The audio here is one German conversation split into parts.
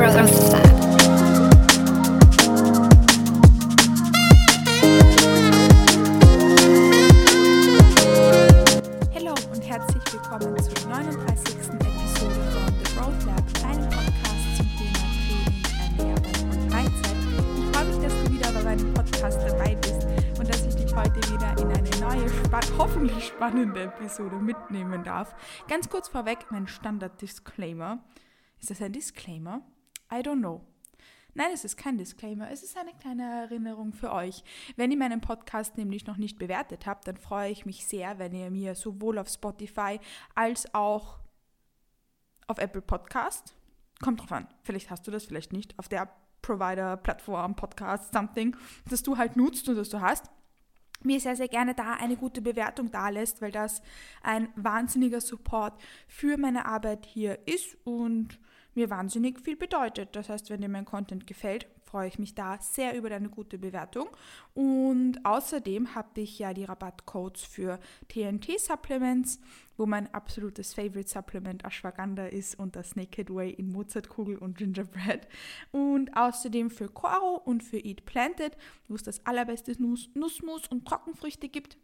Hallo und herzlich willkommen zur 39. Episode von The Growth Lab, einem Podcast zum Thema Training, Ernährung und Mindset. Ich freue mich, dass du wieder bei meinem Podcast dabei bist und dass ich dich heute wieder in eine neue, spa hoffentlich spannende Episode mitnehmen darf. Ganz kurz vorweg mein Standard-Disclaimer. Ist das ein Disclaimer? I don't know. Nein, es ist kein Disclaimer, es ist eine kleine Erinnerung für euch. Wenn ihr meinen Podcast nämlich noch nicht bewertet habt, dann freue ich mich sehr, wenn ihr mir sowohl auf Spotify als auch auf Apple Podcast, kommt drauf an, vielleicht hast du das, vielleicht nicht, auf der Provider, Plattform, Podcast, something, das du halt nutzt und das du hast, mir sehr, sehr gerne da eine gute Bewertung da lässt, weil das ein wahnsinniger Support für meine Arbeit hier ist und mir wahnsinnig viel bedeutet. Das heißt, wenn dir mein Content gefällt, freue ich mich da sehr über deine gute Bewertung. Und außerdem habe ich ja die Rabattcodes für TNT-Supplements, wo mein absolutes Favorite Supplement Ashwagandha ist und das Naked Way in Mozartkugel und Gingerbread. Und außerdem für Coro und für Eat Planted, wo es das allerbeste Nuss, Nussmus und Trockenfrüchte gibt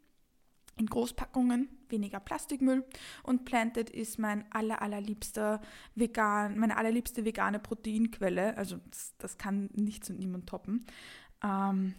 in Großpackungen, weniger Plastikmüll. Und Planted ist mein aller, allerliebster vegan, meine allerliebste vegane Proteinquelle. Also das, das kann nichts und niemand toppen. Ähm,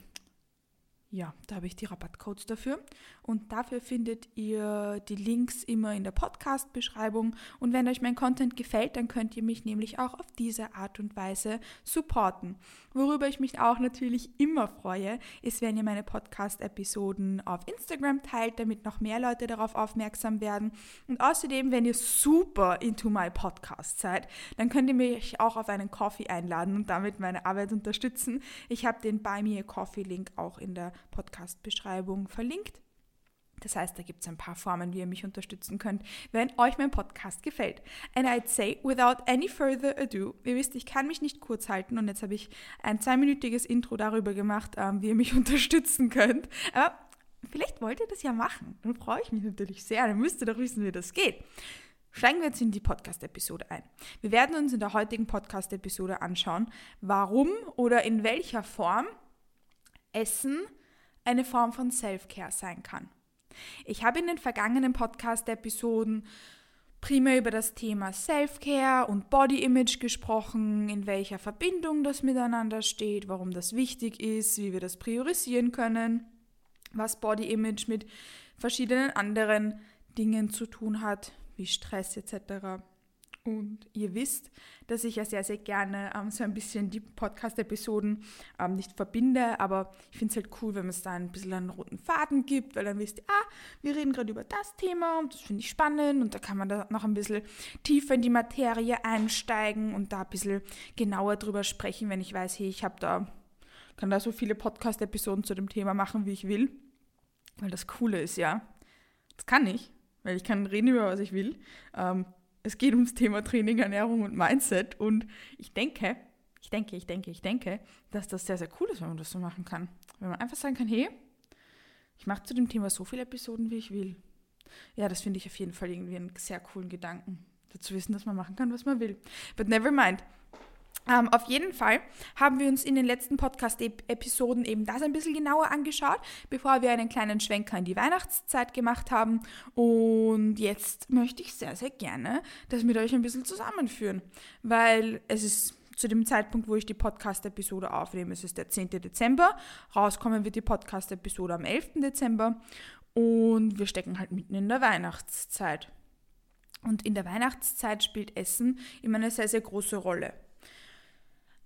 ja, da habe ich die Rabattcodes dafür. Und dafür findet ihr die Links immer in der Podcast-Beschreibung. Und wenn euch mein Content gefällt, dann könnt ihr mich nämlich auch auf diese Art und Weise supporten. Worüber ich mich auch natürlich immer freue, ist, wenn ihr meine Podcast-Episoden auf Instagram teilt, damit noch mehr Leute darauf aufmerksam werden. Und außerdem, wenn ihr super into my Podcast seid, dann könnt ihr mich auch auf einen Coffee einladen und damit meine Arbeit unterstützen. Ich habe den Buy Me a Coffee-Link auch in der Podcast-Beschreibung verlinkt. Das heißt, da gibt es ein paar Formen, wie ihr mich unterstützen könnt, wenn euch mein Podcast gefällt. And I'd say, without any further ado, ihr wisst, ich kann mich nicht kurz halten und jetzt habe ich ein zweiminütiges Intro darüber gemacht, ähm, wie ihr mich unterstützen könnt. Aber vielleicht wollt ihr das ja machen. Dann freue ich mich natürlich sehr. Dann müsst ihr doch wissen, wie das geht. Steigen wir jetzt in die Podcast-Episode ein. Wir werden uns in der heutigen Podcast-Episode anschauen, warum oder in welcher Form Essen eine Form von Self-Care sein kann. Ich habe in den vergangenen Podcast-Episoden primär über das Thema Self-Care und Body Image gesprochen, in welcher Verbindung das miteinander steht, warum das wichtig ist, wie wir das priorisieren können, was Body Image mit verschiedenen anderen Dingen zu tun hat, wie Stress etc. Und ihr wisst, dass ich ja sehr, sehr gerne ähm, so ein bisschen die Podcast-Episoden ähm, nicht verbinde, aber ich finde es halt cool, wenn es da ein bisschen einen roten Faden gibt, weil dann wisst ihr, ah, wir reden gerade über das Thema und das finde ich spannend und da kann man da noch ein bisschen tiefer in die Materie einsteigen und da ein bisschen genauer drüber sprechen, wenn ich weiß, hey, ich habe da, kann da so viele Podcast-Episoden zu dem Thema machen, wie ich will, weil das Coole ist, ja, das kann ich, weil ich kann reden über was ich will. Ähm, es geht ums Thema Training, Ernährung und Mindset. Und ich denke, ich denke, ich denke, ich denke, dass das sehr, sehr cool ist, wenn man das so machen kann. Wenn man einfach sagen kann, hey, ich mache zu dem Thema so viele Episoden, wie ich will. Ja, das finde ich auf jeden Fall irgendwie einen sehr coolen Gedanken. Dazu wissen, dass man machen kann, was man will. But never mind. Ähm, auf jeden Fall haben wir uns in den letzten Podcast-Episoden eben das ein bisschen genauer angeschaut, bevor wir einen kleinen Schwenker in die Weihnachtszeit gemacht haben. Und jetzt möchte ich sehr, sehr gerne das mit euch ein bisschen zusammenführen, weil es ist zu dem Zeitpunkt, wo ich die Podcast-Episode aufnehme, es ist der 10. Dezember. Rauskommen wird die Podcast-Episode am 11. Dezember. Und wir stecken halt mitten in der Weihnachtszeit. Und in der Weihnachtszeit spielt Essen immer eine sehr, sehr große Rolle.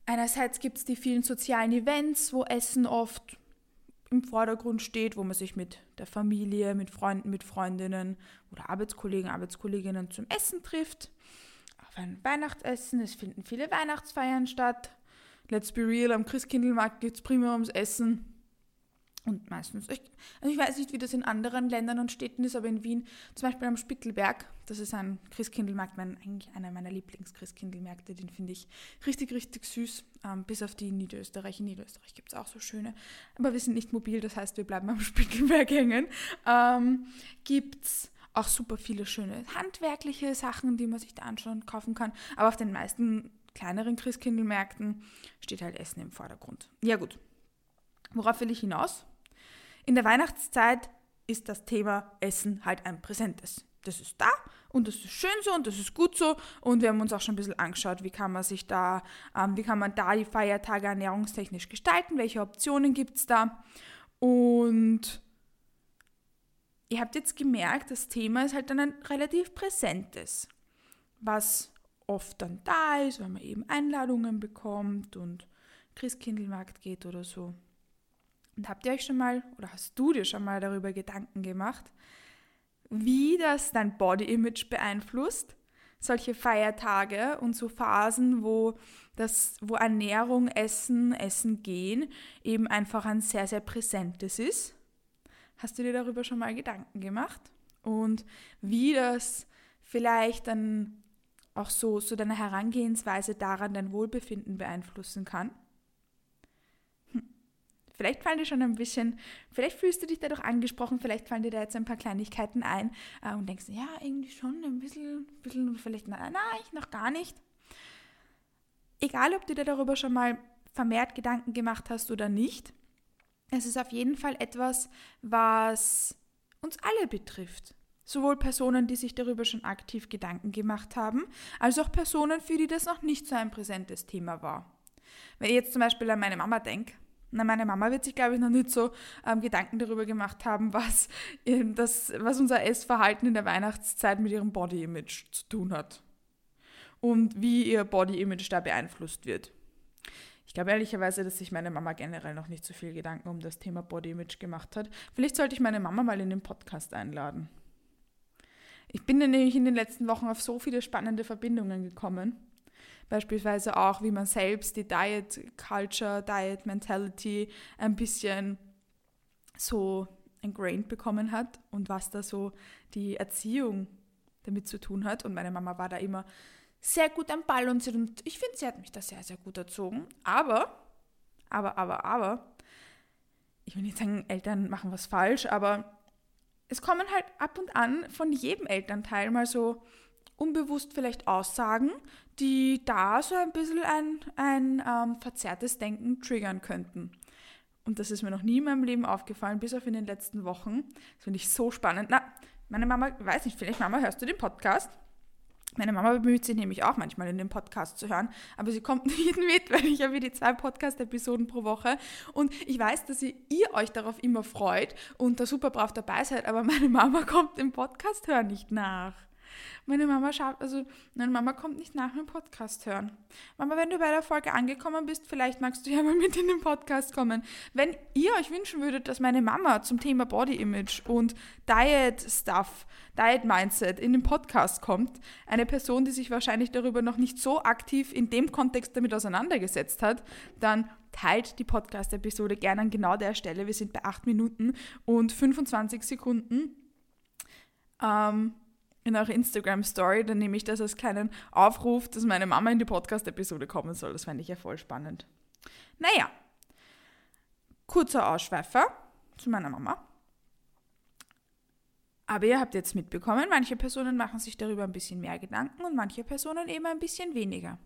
Einerseits gibt es die vielen sozialen Events, wo Essen oft im Vordergrund steht, wo man sich mit der Familie, mit Freunden, mit Freundinnen oder Arbeitskollegen, Arbeitskolleginnen zum Essen trifft. Auf ein Weihnachtsessen, es finden viele Weihnachtsfeiern statt. Let's be real, am Christkindlmarkt geht es primär ums Essen. Und meistens, ich, also ich weiß nicht, wie das in anderen Ländern und Städten ist, aber in Wien, zum Beispiel am Spittelberg, das ist ein Christkindlmarkt, mein, eigentlich einer meiner Lieblings-Christkindlmärkte, den finde ich richtig, richtig süß, ähm, bis auf die in Niederösterreich. In Niederösterreich gibt es auch so schöne, aber wir sind nicht mobil, das heißt, wir bleiben am Spittelberg hängen. Ähm, gibt es auch super viele schöne handwerkliche Sachen, die man sich da anschauen, kaufen kann, aber auf den meisten kleineren Christkindlmärkten steht halt Essen im Vordergrund. Ja gut, worauf will ich hinaus? In der Weihnachtszeit ist das Thema Essen halt ein präsentes. Das ist da und das ist schön so und das ist gut so und wir haben uns auch schon ein bisschen angeschaut, wie kann man sich da, ähm, wie kann man da die Feiertage ernährungstechnisch gestalten, welche Optionen gibt es da und ihr habt jetzt gemerkt, das Thema ist halt dann ein relativ präsentes, was oft dann da ist, wenn man eben Einladungen bekommt und Christkindlmarkt geht oder so. Und habt ihr euch schon mal, oder hast du dir schon mal darüber Gedanken gemacht, wie das dein Body-Image beeinflusst? Solche Feiertage und so Phasen, wo, das, wo Ernährung, Essen, Essen gehen eben einfach ein sehr, sehr präsentes ist. Hast du dir darüber schon mal Gedanken gemacht? Und wie das vielleicht dann auch so, so deine Herangehensweise daran dein Wohlbefinden beeinflussen kann? Vielleicht fallen dir schon ein bisschen, vielleicht fühlst du dich dadurch angesprochen, vielleicht fallen dir da jetzt ein paar Kleinigkeiten ein äh, und denkst, ja, irgendwie schon ein bisschen, bisschen vielleicht, nein, nein, noch gar nicht. Egal, ob du dir darüber schon mal vermehrt Gedanken gemacht hast oder nicht, es ist auf jeden Fall etwas, was uns alle betrifft. Sowohl Personen, die sich darüber schon aktiv Gedanken gemacht haben, als auch Personen, für die das noch nicht so ein präsentes Thema war. Wenn ich jetzt zum Beispiel an meine Mama denke, na, meine Mama wird sich, glaube ich, noch nicht so ähm, Gedanken darüber gemacht haben, was, das, was unser Essverhalten in der Weihnachtszeit mit ihrem Body-Image zu tun hat. Und wie ihr Body-Image da beeinflusst wird. Ich glaube ehrlicherweise, dass sich meine Mama generell noch nicht so viel Gedanken um das Thema Body-Image gemacht hat. Vielleicht sollte ich meine Mama mal in den Podcast einladen. Ich bin nämlich in den letzten Wochen auf so viele spannende Verbindungen gekommen Beispielsweise auch, wie man selbst die Diet Culture, Diet Mentality ein bisschen so ingrained bekommen hat und was da so die Erziehung damit zu tun hat. Und meine Mama war da immer sehr gut am Ball und, und ich finde, sie hat mich da sehr, sehr gut erzogen. Aber, aber, aber, aber, ich will nicht sagen, Eltern machen was falsch, aber es kommen halt ab und an von jedem Elternteil mal so unbewusst vielleicht Aussagen, die da so ein bisschen ein, ein ähm, verzerrtes Denken triggern könnten. Und das ist mir noch nie in meinem Leben aufgefallen, bis auf in den letzten Wochen. Das finde ich so spannend. Na, meine Mama, weiß nicht, vielleicht Mama, hörst du den Podcast? Meine Mama bemüht sich nämlich auch manchmal in den Podcast zu hören, aber sie kommt nicht mit, weil ich habe die zwei Podcast-Episoden pro Woche und ich weiß, dass ihr, euch darauf immer freut und da super brav dabei seid, aber meine Mama kommt dem Podcast hören nicht nach. Meine Mama schaut, also meine Mama kommt nicht nach dem Podcast hören. Mama, wenn du bei der Folge angekommen bist, vielleicht magst du ja mal mit in den Podcast kommen. Wenn ihr euch wünschen würdet, dass meine Mama zum Thema Body Image und Diet Stuff, Diet Mindset in den Podcast kommt, eine Person, die sich wahrscheinlich darüber noch nicht so aktiv in dem Kontext damit auseinandergesetzt hat, dann teilt die Podcast-Episode gerne an genau der Stelle. Wir sind bei 8 Minuten und 25 Sekunden. Ähm, in eurer Instagram-Story, dann nehme ich das als kleinen Aufruf, dass meine Mama in die Podcast-Episode kommen soll. Das fände ich ja voll spannend. Naja, kurzer Ausschweifer zu meiner Mama. Aber ihr habt jetzt mitbekommen, manche Personen machen sich darüber ein bisschen mehr Gedanken und manche Personen eben ein bisschen weniger.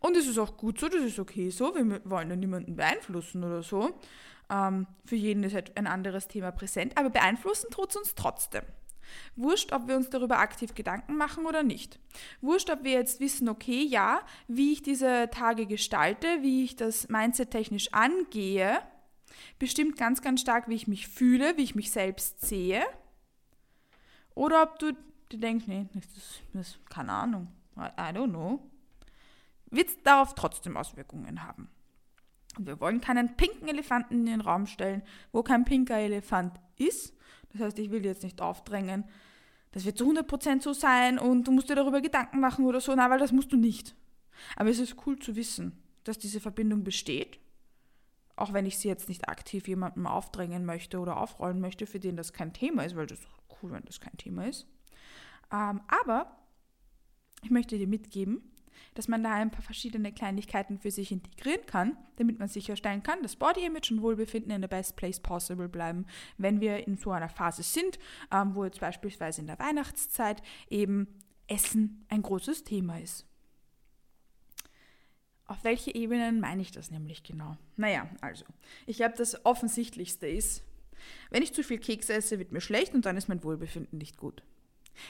Und es ist auch gut so, das ist okay so, wir wollen ja niemanden beeinflussen oder so. Ähm, für jeden ist halt ein anderes Thema präsent, aber beeinflussen tut es uns trotzdem. Wurscht, ob wir uns darüber aktiv Gedanken machen oder nicht. Wurscht, ob wir jetzt wissen, okay, ja, wie ich diese Tage gestalte, wie ich das Mindset technisch angehe, bestimmt ganz, ganz stark, wie ich mich fühle, wie ich mich selbst sehe. Oder ob du dir denkst, nee, das, das keine Ahnung, I don't know, wird es darauf trotzdem Auswirkungen haben. Und wir wollen keinen pinken Elefanten in den Raum stellen, wo kein pinker Elefant ist. Das heißt, ich will jetzt nicht aufdrängen, das wird zu 100% so sein und du musst dir darüber Gedanken machen oder so. Na, weil das musst du nicht. Aber es ist cool zu wissen, dass diese Verbindung besteht. Auch wenn ich sie jetzt nicht aktiv jemandem aufdrängen möchte oder aufrollen möchte, für den das kein Thema ist, weil das ist cool, wenn das kein Thema ist. Ähm, aber ich möchte dir mitgeben, dass man da ein paar verschiedene Kleinigkeiten für sich integrieren kann, damit man sicherstellen kann, dass Body Image und Wohlbefinden in the best place possible bleiben, wenn wir in so einer Phase sind, ähm, wo jetzt beispielsweise in der Weihnachtszeit eben Essen ein großes Thema ist. Auf welche Ebenen meine ich das nämlich genau? Naja, also, ich glaube, das Offensichtlichste ist, wenn ich zu viel Kekse esse, wird mir schlecht und dann ist mein Wohlbefinden nicht gut.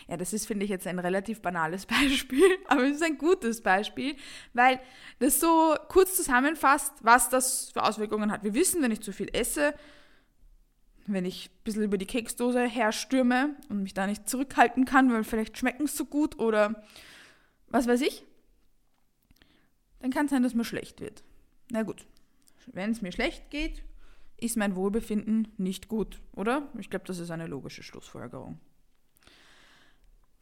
Ja, das ist, finde ich, jetzt ein relativ banales Beispiel, aber es ist ein gutes Beispiel, weil das so kurz zusammenfasst, was das für Auswirkungen hat. Wir wissen, wenn ich zu viel esse, wenn ich ein bisschen über die Keksdose herstürme und mich da nicht zurückhalten kann, weil vielleicht schmecken es so gut oder was weiß ich, dann kann es sein, dass mir schlecht wird. Na gut, wenn es mir schlecht geht, ist mein Wohlbefinden nicht gut, oder? Ich glaube, das ist eine logische Schlussfolgerung.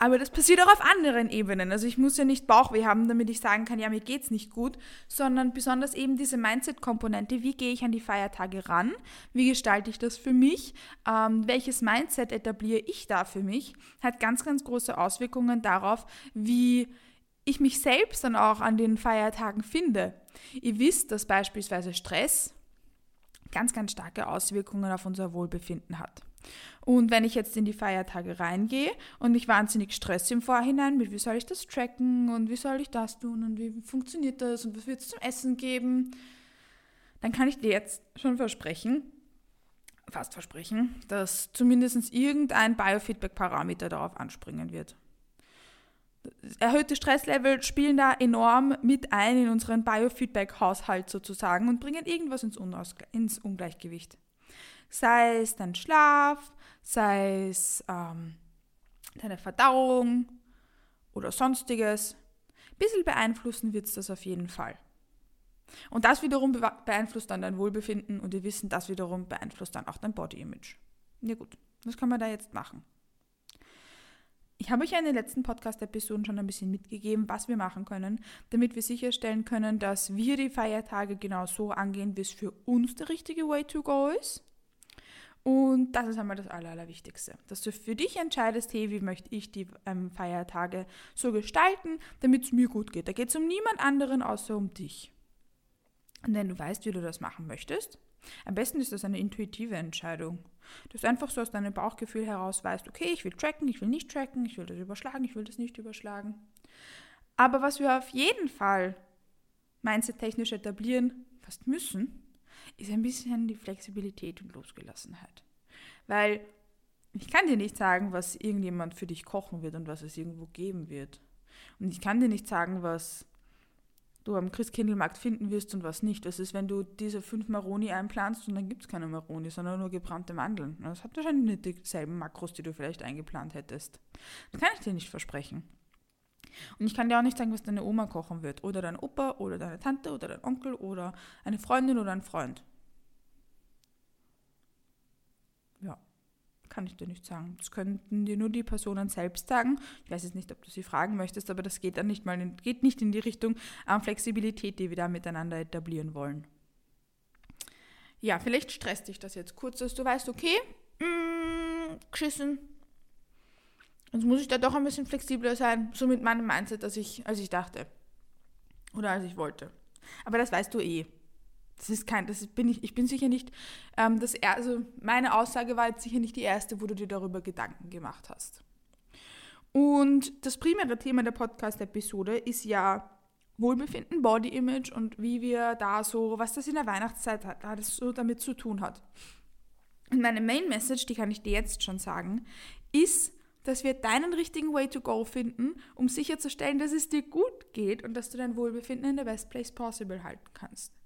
Aber das passiert auch auf anderen Ebenen. Also ich muss ja nicht Bauchweh haben, damit ich sagen kann, ja, mir geht's nicht gut, sondern besonders eben diese Mindset-Komponente. Wie gehe ich an die Feiertage ran? Wie gestalte ich das für mich? Ähm, welches Mindset etabliere ich da für mich? Hat ganz, ganz große Auswirkungen darauf, wie ich mich selbst dann auch an den Feiertagen finde. Ihr wisst, dass beispielsweise Stress ganz, ganz starke Auswirkungen auf unser Wohlbefinden hat. Und wenn ich jetzt in die Feiertage reingehe und mich wahnsinnig stresse im Vorhinein mit, wie soll ich das tracken und wie soll ich das tun und wie funktioniert das und was wird es zum Essen geben, dann kann ich dir jetzt schon versprechen, fast versprechen, dass zumindest irgendein Biofeedback-Parameter darauf anspringen wird. Erhöhte Stresslevel spielen da enorm mit ein in unseren Biofeedback-Haushalt sozusagen und bringen irgendwas ins Ungleichgewicht sei es dein Schlaf, sei es ähm, deine Verdauung oder sonstiges. Ein bisschen beeinflussen wird es das auf jeden Fall. Und das wiederum beeinflusst dann dein Wohlbefinden und wir wissen, das wiederum beeinflusst dann auch dein Body Image. Ja gut, was kann man da jetzt machen? Ich habe euch ja in den letzten Podcast-Episoden schon ein bisschen mitgegeben, was wir machen können, damit wir sicherstellen können, dass wir die Feiertage genau so angehen, wie es für uns der richtige Way to go ist. Und das ist einmal das Aller, Allerwichtigste, dass du für dich entscheidest, hey, wie möchte ich die ähm, Feiertage so gestalten, damit es mir gut geht. Da geht es um niemand anderen außer um dich. Und wenn du weißt, wie du das machen möchtest, am besten ist das eine intuitive Entscheidung. Dass du einfach so aus deinem Bauchgefühl heraus weißt, okay, ich will tracken, ich will nicht tracken, ich will das überschlagen, ich will das nicht überschlagen. Aber was wir auf jeden Fall mindset-technisch etablieren, fast müssen, ist ein bisschen die Flexibilität und Losgelassenheit. Weil ich kann dir nicht sagen, was irgendjemand für dich kochen wird und was es irgendwo geben wird. Und ich kann dir nicht sagen, was du am Christkindlmarkt finden wirst und was nicht. Das ist, wenn du diese fünf Maroni einplanst und dann gibt es keine Maroni, sondern nur gebrannte Mandeln. Das hat wahrscheinlich nicht dieselben Makros, die du vielleicht eingeplant hättest. Das kann ich dir nicht versprechen. Und ich kann dir auch nicht sagen, was deine Oma kochen wird. Oder dein Opa oder deine Tante oder dein Onkel oder eine Freundin oder ein Freund. Ja, kann ich dir nicht sagen. Das könnten dir nur die Personen selbst sagen. Ich weiß jetzt nicht, ob du sie fragen möchtest, aber das geht dann nicht mal in, geht nicht in die Richtung an Flexibilität, die wir da miteinander etablieren wollen. Ja, vielleicht stresst dich das jetzt kurz, dass du weißt, okay, mm, geschissen, Jetzt muss ich da doch ein bisschen flexibler sein, so mit meinem Mindset, als ich, als ich dachte. Oder als ich wollte. Aber das weißt du eh. Das ist kein, das bin ich, ich bin sicher nicht, ähm, das, also meine Aussage war jetzt sicher nicht die erste, wo du dir darüber Gedanken gemacht hast. Und das primäre Thema der Podcast-Episode ist ja Wohlbefinden, Body Image und wie wir da so, was das in der Weihnachtszeit hat, das so damit zu tun hat. Und meine Main Message, die kann ich dir jetzt schon sagen, ist, dass wir deinen richtigen Way to go finden, um sicherzustellen, dass es dir gut geht und dass du dein Wohlbefinden in the best place possible halten kannst.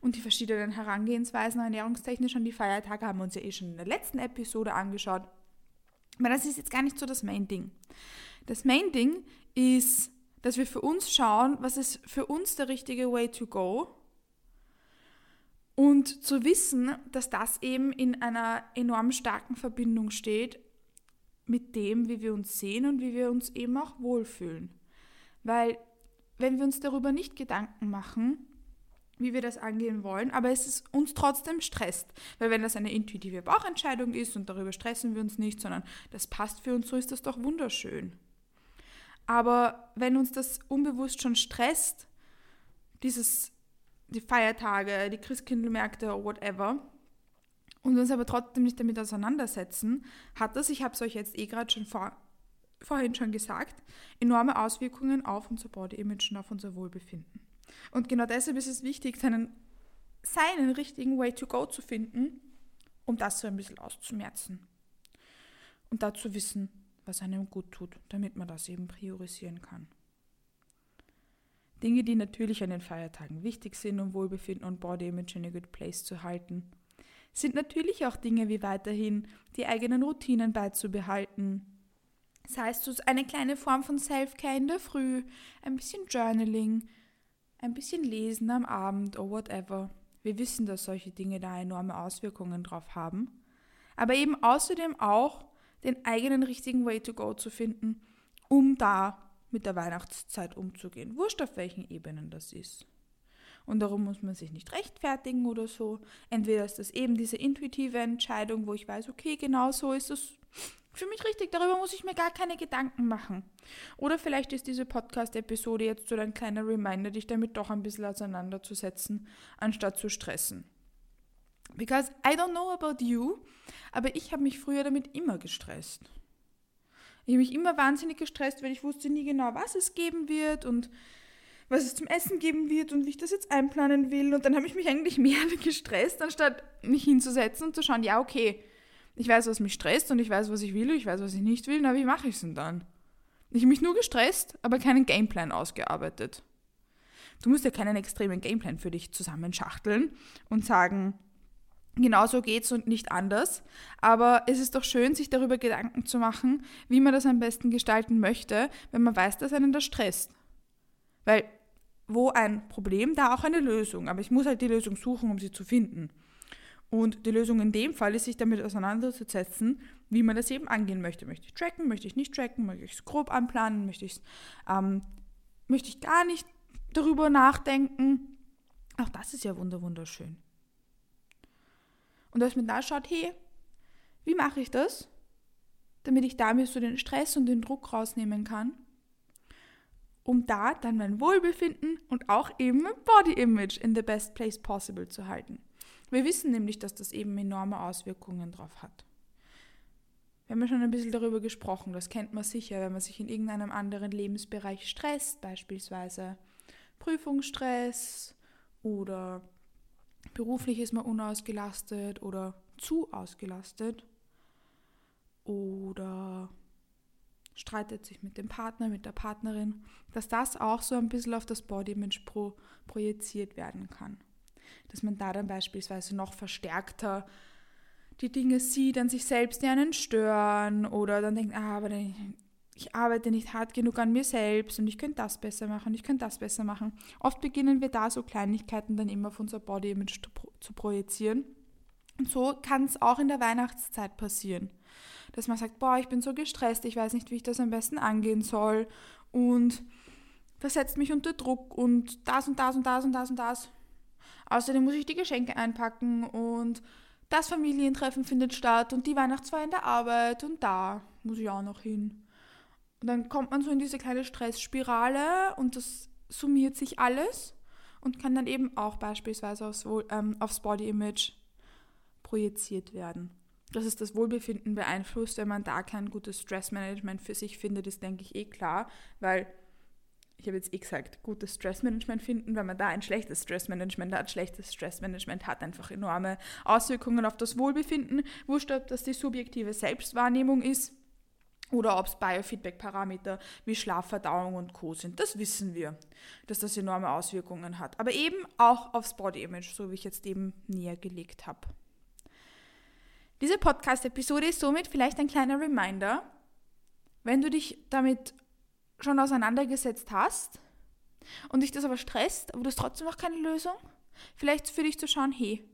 Und die verschiedenen Herangehensweisen ernährungstechnisch an die Feiertage haben wir uns ja eh schon in der letzten Episode angeschaut. Aber das ist jetzt gar nicht so das Main-Ding. Das Main-Ding ist, dass wir für uns schauen, was ist für uns der richtige Way to go und zu wissen, dass das eben in einer enorm starken Verbindung steht mit dem, wie wir uns sehen und wie wir uns eben auch wohlfühlen. Weil wenn wir uns darüber nicht Gedanken machen, wie wir das angehen wollen, aber es ist uns trotzdem stresst. Weil wenn das eine intuitive Bauchentscheidung ist und darüber stressen wir uns nicht, sondern das passt für uns, so ist das doch wunderschön. Aber wenn uns das unbewusst schon stresst, dieses, die Feiertage, die Christkindlmärkte oder whatever, und uns aber trotzdem nicht damit auseinandersetzen, hat das, ich habe es euch jetzt eh gerade schon vor, vorhin schon gesagt, enorme Auswirkungen auf unser Body Image und auf unser Wohlbefinden. Und genau deshalb ist es wichtig, seinen, seinen richtigen Way to go zu finden, um das so ein bisschen auszumerzen. Und dazu wissen, was einem gut tut, damit man das eben priorisieren kann. Dinge, die natürlich an den Feiertagen wichtig sind, um Wohlbefinden und Body Image in a good place zu halten, sind natürlich auch Dinge wie weiterhin die eigenen Routinen beizubehalten. Sei es eine kleine Form von Self-Care in der Früh, ein bisschen Journaling, ein bisschen Lesen am Abend oder whatever. Wir wissen, dass solche Dinge da enorme Auswirkungen drauf haben. Aber eben außerdem auch den eigenen richtigen Way to go zu finden, um da mit der Weihnachtszeit umzugehen. Wurscht auf welchen Ebenen das ist. Und darum muss man sich nicht rechtfertigen oder so. Entweder ist das eben diese intuitive Entscheidung, wo ich weiß, okay, genau so ist es für mich richtig, darüber muss ich mir gar keine Gedanken machen. Oder vielleicht ist diese Podcast-Episode jetzt so ein kleiner Reminder, dich damit doch ein bisschen auseinanderzusetzen, anstatt zu stressen. Because I don't know about you, aber ich habe mich früher damit immer gestresst. Ich habe mich immer wahnsinnig gestresst, weil ich wusste nie genau, was es geben wird und was es zum Essen geben wird und wie ich das jetzt einplanen will. Und dann habe ich mich eigentlich mehr gestresst, anstatt mich hinzusetzen und zu schauen, ja, okay, ich weiß, was mich stresst und ich weiß, was ich will und ich weiß, was ich nicht will, na, wie mache ich es denn dann? Ich habe mich nur gestresst, aber keinen Gameplan ausgearbeitet. Du musst ja keinen extremen Gameplan für dich zusammenschachteln und sagen, genau so geht's und nicht anders. Aber es ist doch schön, sich darüber Gedanken zu machen, wie man das am besten gestalten möchte, wenn man weiß, dass einen das stresst. Weil wo ein Problem, da auch eine Lösung. Aber ich muss halt die Lösung suchen, um sie zu finden. Und die Lösung in dem Fall ist, sich damit auseinanderzusetzen, wie man das eben angehen möchte. Möchte ich tracken, möchte ich nicht tracken, möchte ich es grob anplanen, möchte, ähm, möchte ich gar nicht darüber nachdenken. Auch das ist ja wunderschön. Und dass man da schaut, hey, wie mache ich das, damit ich da mir so den Stress und den Druck rausnehmen kann um da dann mein Wohlbefinden und auch eben mein Body Image in the best place possible zu halten. Wir wissen nämlich, dass das eben enorme Auswirkungen drauf hat. Wir haben ja schon ein bisschen darüber gesprochen, das kennt man sicher, wenn man sich in irgendeinem anderen Lebensbereich stresst, beispielsweise Prüfungsstress oder beruflich ist man unausgelastet oder zu ausgelastet oder streitet sich mit dem Partner, mit der Partnerin, dass das auch so ein bisschen auf das Body-Image pro, projiziert werden kann. Dass man da dann beispielsweise noch verstärkter die Dinge sieht an sich selbst, die einen stören oder dann denkt, ah, aber ich arbeite nicht hart genug an mir selbst und ich könnte das besser machen, ich könnte das besser machen. Oft beginnen wir da so Kleinigkeiten dann immer auf unser Body-Image zu projizieren. Und so kann es auch in der Weihnachtszeit passieren dass man sagt, boah, ich bin so gestresst, ich weiß nicht, wie ich das am besten angehen soll und das setzt mich unter Druck und das und das und das und das und das. Außerdem muss ich die Geschenke einpacken und das Familientreffen findet statt und die Weihnachtsfeier in der Arbeit und da muss ich auch noch hin. Und dann kommt man so in diese kleine Stressspirale und das summiert sich alles und kann dann eben auch beispielsweise aufs, ähm, aufs Body Image projiziert werden dass es das Wohlbefinden beeinflusst, wenn man da kein gutes Stressmanagement für sich findet, ist, denke ich, eh klar, weil ich habe jetzt eh gesagt, gutes Stressmanagement finden, wenn man da ein schlechtes Stressmanagement hat. Schlechtes Stressmanagement hat einfach enorme Auswirkungen auf das Wohlbefinden. Wurscht, ob das die subjektive Selbstwahrnehmung ist oder ob es Biofeedback-Parameter wie Schlaf, Verdauung und Co. sind. Das wissen wir, dass das enorme Auswirkungen hat. Aber eben auch aufs Body-Image, so wie ich jetzt eben näher gelegt habe. Diese Podcast-Episode ist somit vielleicht ein kleiner Reminder, wenn du dich damit schon auseinandergesetzt hast und dich das aber stresst, aber du hast trotzdem noch keine Lösung, vielleicht für dich zu schauen, hey,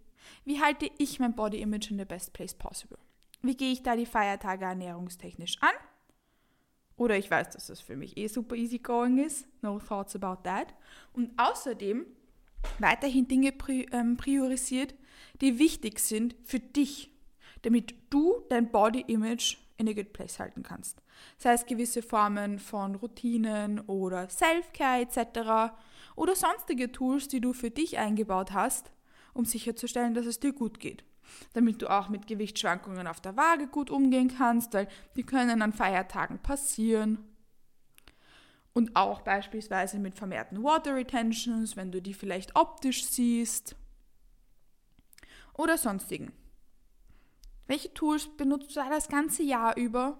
wie halte ich mein Body Image in the best place possible? Wie gehe ich da die Feiertage ernährungstechnisch an? Oder ich weiß, dass das für mich eh super easy going ist. No thoughts about that. Und außerdem weiterhin Dinge ähm, priorisiert, die wichtig sind für dich damit du dein Body Image in a good place halten kannst. Sei es gewisse Formen von Routinen oder Self-Care etc. oder sonstige Tools, die du für dich eingebaut hast, um sicherzustellen, dass es dir gut geht. Damit du auch mit Gewichtsschwankungen auf der Waage gut umgehen kannst, weil die können an Feiertagen passieren. Und auch beispielsweise mit vermehrten Water Retentions, wenn du die vielleicht optisch siehst oder sonstigen. Welche Tools benutzt du das ganze Jahr über,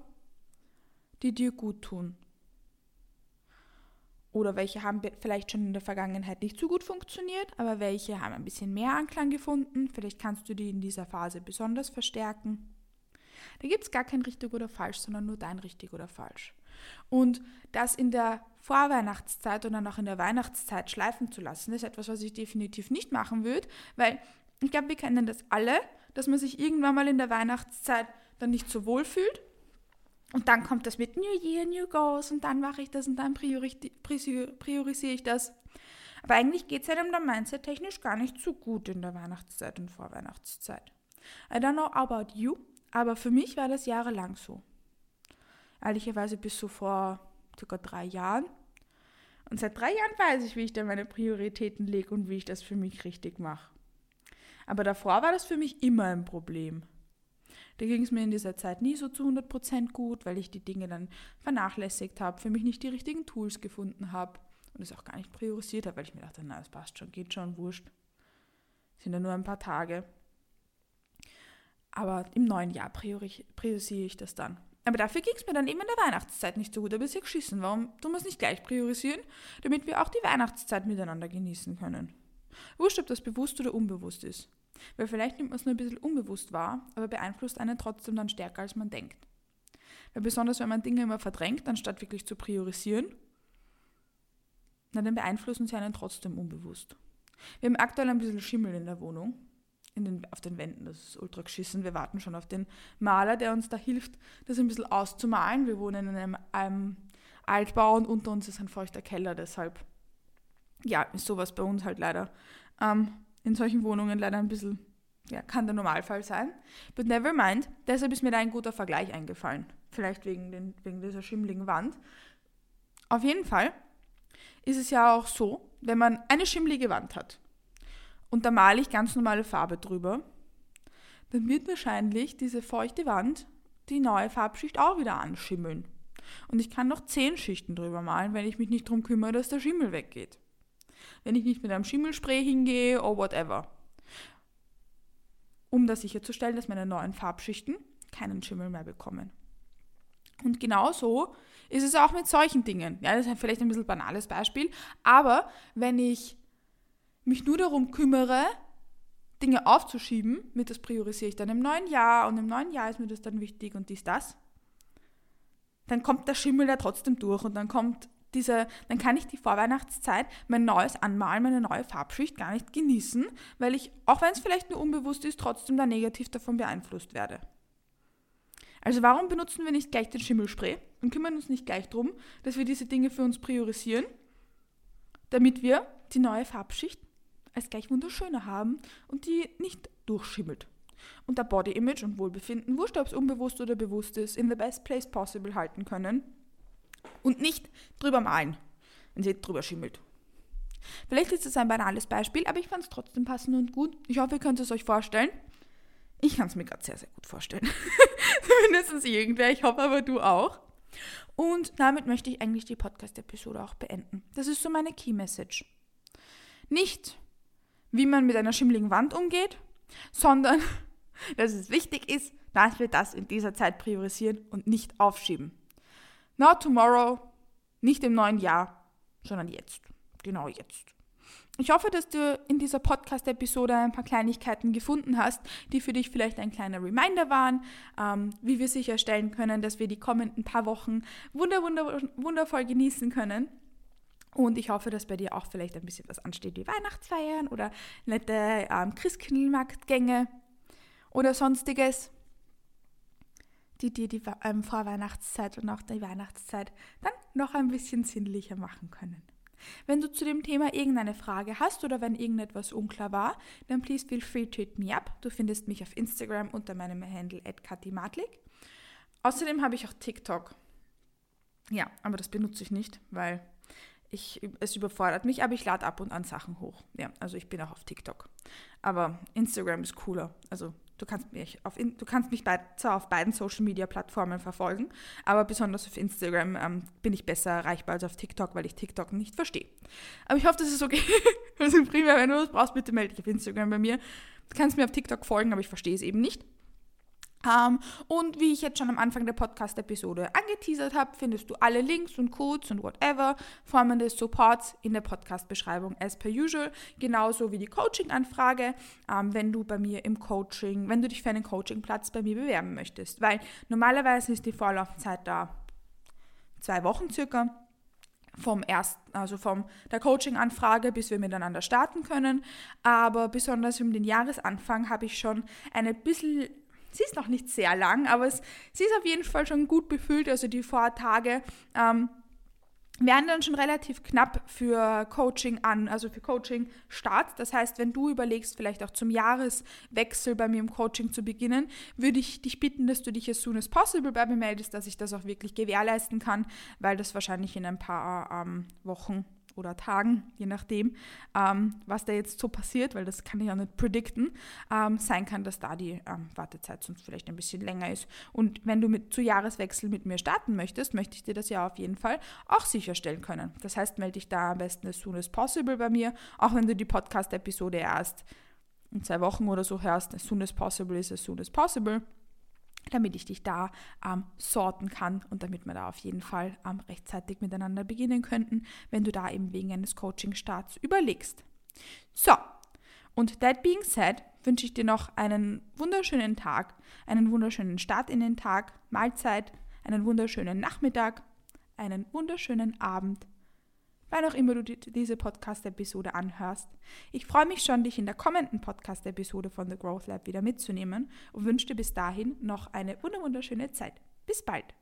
die dir gut tun? Oder welche haben vielleicht schon in der Vergangenheit nicht so gut funktioniert, aber welche haben ein bisschen mehr Anklang gefunden? Vielleicht kannst du die in dieser Phase besonders verstärken. Da gibt es gar kein richtig oder falsch, sondern nur dein richtig oder falsch. Und das in der Vorweihnachtszeit und dann auch in der Weihnachtszeit schleifen zu lassen, ist etwas, was ich definitiv nicht machen würde, weil ich glaube, wir kennen das alle, dass man sich irgendwann mal in der Weihnachtszeit dann nicht so wohl fühlt. Und dann kommt das mit New Year, New Goals und dann mache ich das und dann priorisiere ich das. Aber eigentlich geht es einem dann Mindset technisch gar nicht so gut in der Weihnachtszeit und Vorweihnachtszeit. I don't know about you, aber für mich war das jahrelang so. Ehrlicherweise bis so vor circa drei Jahren. Und seit drei Jahren weiß ich, wie ich da meine Prioritäten lege und wie ich das für mich richtig mache. Aber davor war das für mich immer ein Problem. Da ging es mir in dieser Zeit nie so zu 100% gut, weil ich die Dinge dann vernachlässigt habe, für mich nicht die richtigen Tools gefunden habe und es auch gar nicht priorisiert habe, weil ich mir dachte, na, es passt schon, geht schon, wurscht. Sind ja nur ein paar Tage. Aber im neuen Jahr priorisiere ich das dann. Aber dafür ging es mir dann eben in der Weihnachtszeit nicht so gut. Aber ist ja geschissen. Warum tun wir es nicht gleich priorisieren, damit wir auch die Weihnachtszeit miteinander genießen können? Wurscht, ob das bewusst oder unbewusst ist. Weil vielleicht nimmt man es nur ein bisschen unbewusst wahr, aber beeinflusst einen trotzdem dann stärker, als man denkt. Weil besonders, wenn man Dinge immer verdrängt, anstatt wirklich zu priorisieren, na, dann beeinflussen sie einen trotzdem unbewusst. Wir haben aktuell ein bisschen Schimmel in der Wohnung, in den, auf den Wänden, das ist ultra geschissen. Wir warten schon auf den Maler, der uns da hilft, das ein bisschen auszumalen. Wir wohnen in einem, einem Altbau und unter uns ist ein feuchter Keller, deshalb ja, ist sowas bei uns halt leider ähm, in solchen Wohnungen leider ein bisschen, ja, kann der Normalfall sein. But never mind, deshalb ist mir da ein guter Vergleich eingefallen. Vielleicht wegen, den, wegen dieser schimmligen Wand. Auf jeden Fall ist es ja auch so, wenn man eine schimmlige Wand hat und da male ich ganz normale Farbe drüber, dann wird wahrscheinlich diese feuchte Wand die neue Farbschicht auch wieder anschimmeln. Und ich kann noch zehn Schichten drüber malen, wenn ich mich nicht darum kümmere, dass der Schimmel weggeht wenn ich nicht mit einem Schimmelspray hingehe oder whatever. Um da sicherzustellen, dass meine neuen Farbschichten keinen Schimmel mehr bekommen. Und genauso ist es auch mit solchen Dingen. Ja, das ist vielleicht ein bisschen banales Beispiel, aber wenn ich mich nur darum kümmere, Dinge aufzuschieben, mit das priorisiere ich dann im neuen Jahr und im neuen Jahr ist mir das dann wichtig und dies, das, dann kommt der Schimmel ja trotzdem durch und dann kommt diese, dann kann ich die Vorweihnachtszeit, mein neues Anmalen, meine neue Farbschicht gar nicht genießen, weil ich, auch wenn es vielleicht nur unbewusst ist, trotzdem da negativ davon beeinflusst werde. Also warum benutzen wir nicht gleich den Schimmelspray und kümmern uns nicht gleich darum, dass wir diese Dinge für uns priorisieren, damit wir die neue Farbschicht als gleich wunderschöner haben und die nicht durchschimmelt. Und der Body Image und Wohlbefinden, wurscht ob es unbewusst oder bewusst ist, in the best place possible halten können und nicht drüber malen, wenn sie drüber schimmelt. Vielleicht ist es ein banales Beispiel, aber ich fand es trotzdem passend und gut. Ich hoffe, ihr könnt es euch vorstellen. Ich kann es mir gerade sehr, sehr gut vorstellen. Zumindest irgendwer. Ich hoffe aber du auch. Und damit möchte ich eigentlich die Podcast-Episode auch beenden. Das ist so meine Key Message. Nicht, wie man mit einer schimmligen Wand umgeht, sondern, dass es wichtig ist, dass wir das in dieser Zeit priorisieren und nicht aufschieben. Not tomorrow, nicht im neuen Jahr, sondern jetzt. Genau jetzt. Ich hoffe, dass du in dieser Podcast-Episode ein paar Kleinigkeiten gefunden hast, die für dich vielleicht ein kleiner Reminder waren, ähm, wie wir sicherstellen können, dass wir die kommenden paar Wochen wunder, wunder, wundervoll genießen können. Und ich hoffe, dass bei dir auch vielleicht ein bisschen was ansteht wie Weihnachtsfeiern oder nette ähm, Christkindlmarktgänge oder sonstiges die dir die ähm, Vorweihnachtszeit und auch die Weihnachtszeit dann noch ein bisschen sinnlicher machen können. Wenn du zu dem Thema irgendeine Frage hast oder wenn irgendetwas unklar war, dann please feel free to hit me up. Du findest mich auf Instagram unter meinem Handle @katimatlik. Außerdem habe ich auch TikTok. Ja, aber das benutze ich nicht, weil ich, es überfordert mich, aber ich lade ab und an Sachen hoch. Ja, also ich bin auch auf TikTok. Aber Instagram ist cooler. Also du kannst mich, auf, du kannst mich bei, zwar auf beiden Social-Media-Plattformen verfolgen, aber besonders auf Instagram ähm, bin ich besser erreichbar als auf TikTok, weil ich TikTok nicht verstehe. Aber ich hoffe, das ist okay. also primär, wenn du das brauchst, bitte melde dich auf Instagram bei mir. Du kannst mir auf TikTok folgen, aber ich verstehe es eben nicht. Um, und wie ich jetzt schon am Anfang der Podcast-Episode angeteasert habe, findest du alle Links und Codes und whatever, Formen des Supports in der Podcast-Beschreibung as per usual, genauso wie die Coaching-Anfrage, um, ähm, wenn du bei mir im Coaching, wenn du dich für einen Coaching-Platz bei mir bewerben möchtest. Weil normalerweise ist die Vorlaufzeit da zwei Wochen circa vom ersten, also vom der Coaching-Anfrage, bis wir miteinander starten können. Aber besonders um den Jahresanfang habe ich schon eine bisschen Sie ist noch nicht sehr lang, aber es, sie ist auf jeden Fall schon gut befüllt. Also die Vortage ähm, werden dann schon relativ knapp für Coaching an, also für Coaching Start. Das heißt, wenn du überlegst, vielleicht auch zum Jahreswechsel bei mir im Coaching zu beginnen, würde ich dich bitten, dass du dich as soon as possible bei mir meldest, dass ich das auch wirklich gewährleisten kann, weil das wahrscheinlich in ein paar ähm, Wochen oder Tagen, je nachdem, ähm, was da jetzt so passiert, weil das kann ich auch nicht predikten, ähm, sein kann, dass da die ähm, Wartezeit sonst vielleicht ein bisschen länger ist. Und wenn du mit, zu Jahreswechsel mit mir starten möchtest, möchte ich dir das ja auf jeden Fall auch sicherstellen können. Das heißt, melde dich da am besten as soon as possible bei mir, auch wenn du die Podcast-Episode erst in zwei Wochen oder so hörst, as soon as possible ist as soon as possible damit ich dich da ähm, sorten kann und damit wir da auf jeden Fall ähm, rechtzeitig miteinander beginnen könnten, wenn du da eben wegen eines Coaching-Starts überlegst. So, und that being said, wünsche ich dir noch einen wunderschönen Tag, einen wunderschönen Start in den Tag, Mahlzeit, einen wunderschönen Nachmittag, einen wunderschönen Abend wann auch immer du die, diese Podcast-Episode anhörst. Ich freue mich schon, dich in der kommenden Podcast-Episode von The Growth Lab wieder mitzunehmen und wünsche dir bis dahin noch eine wunderschöne Zeit. Bis bald!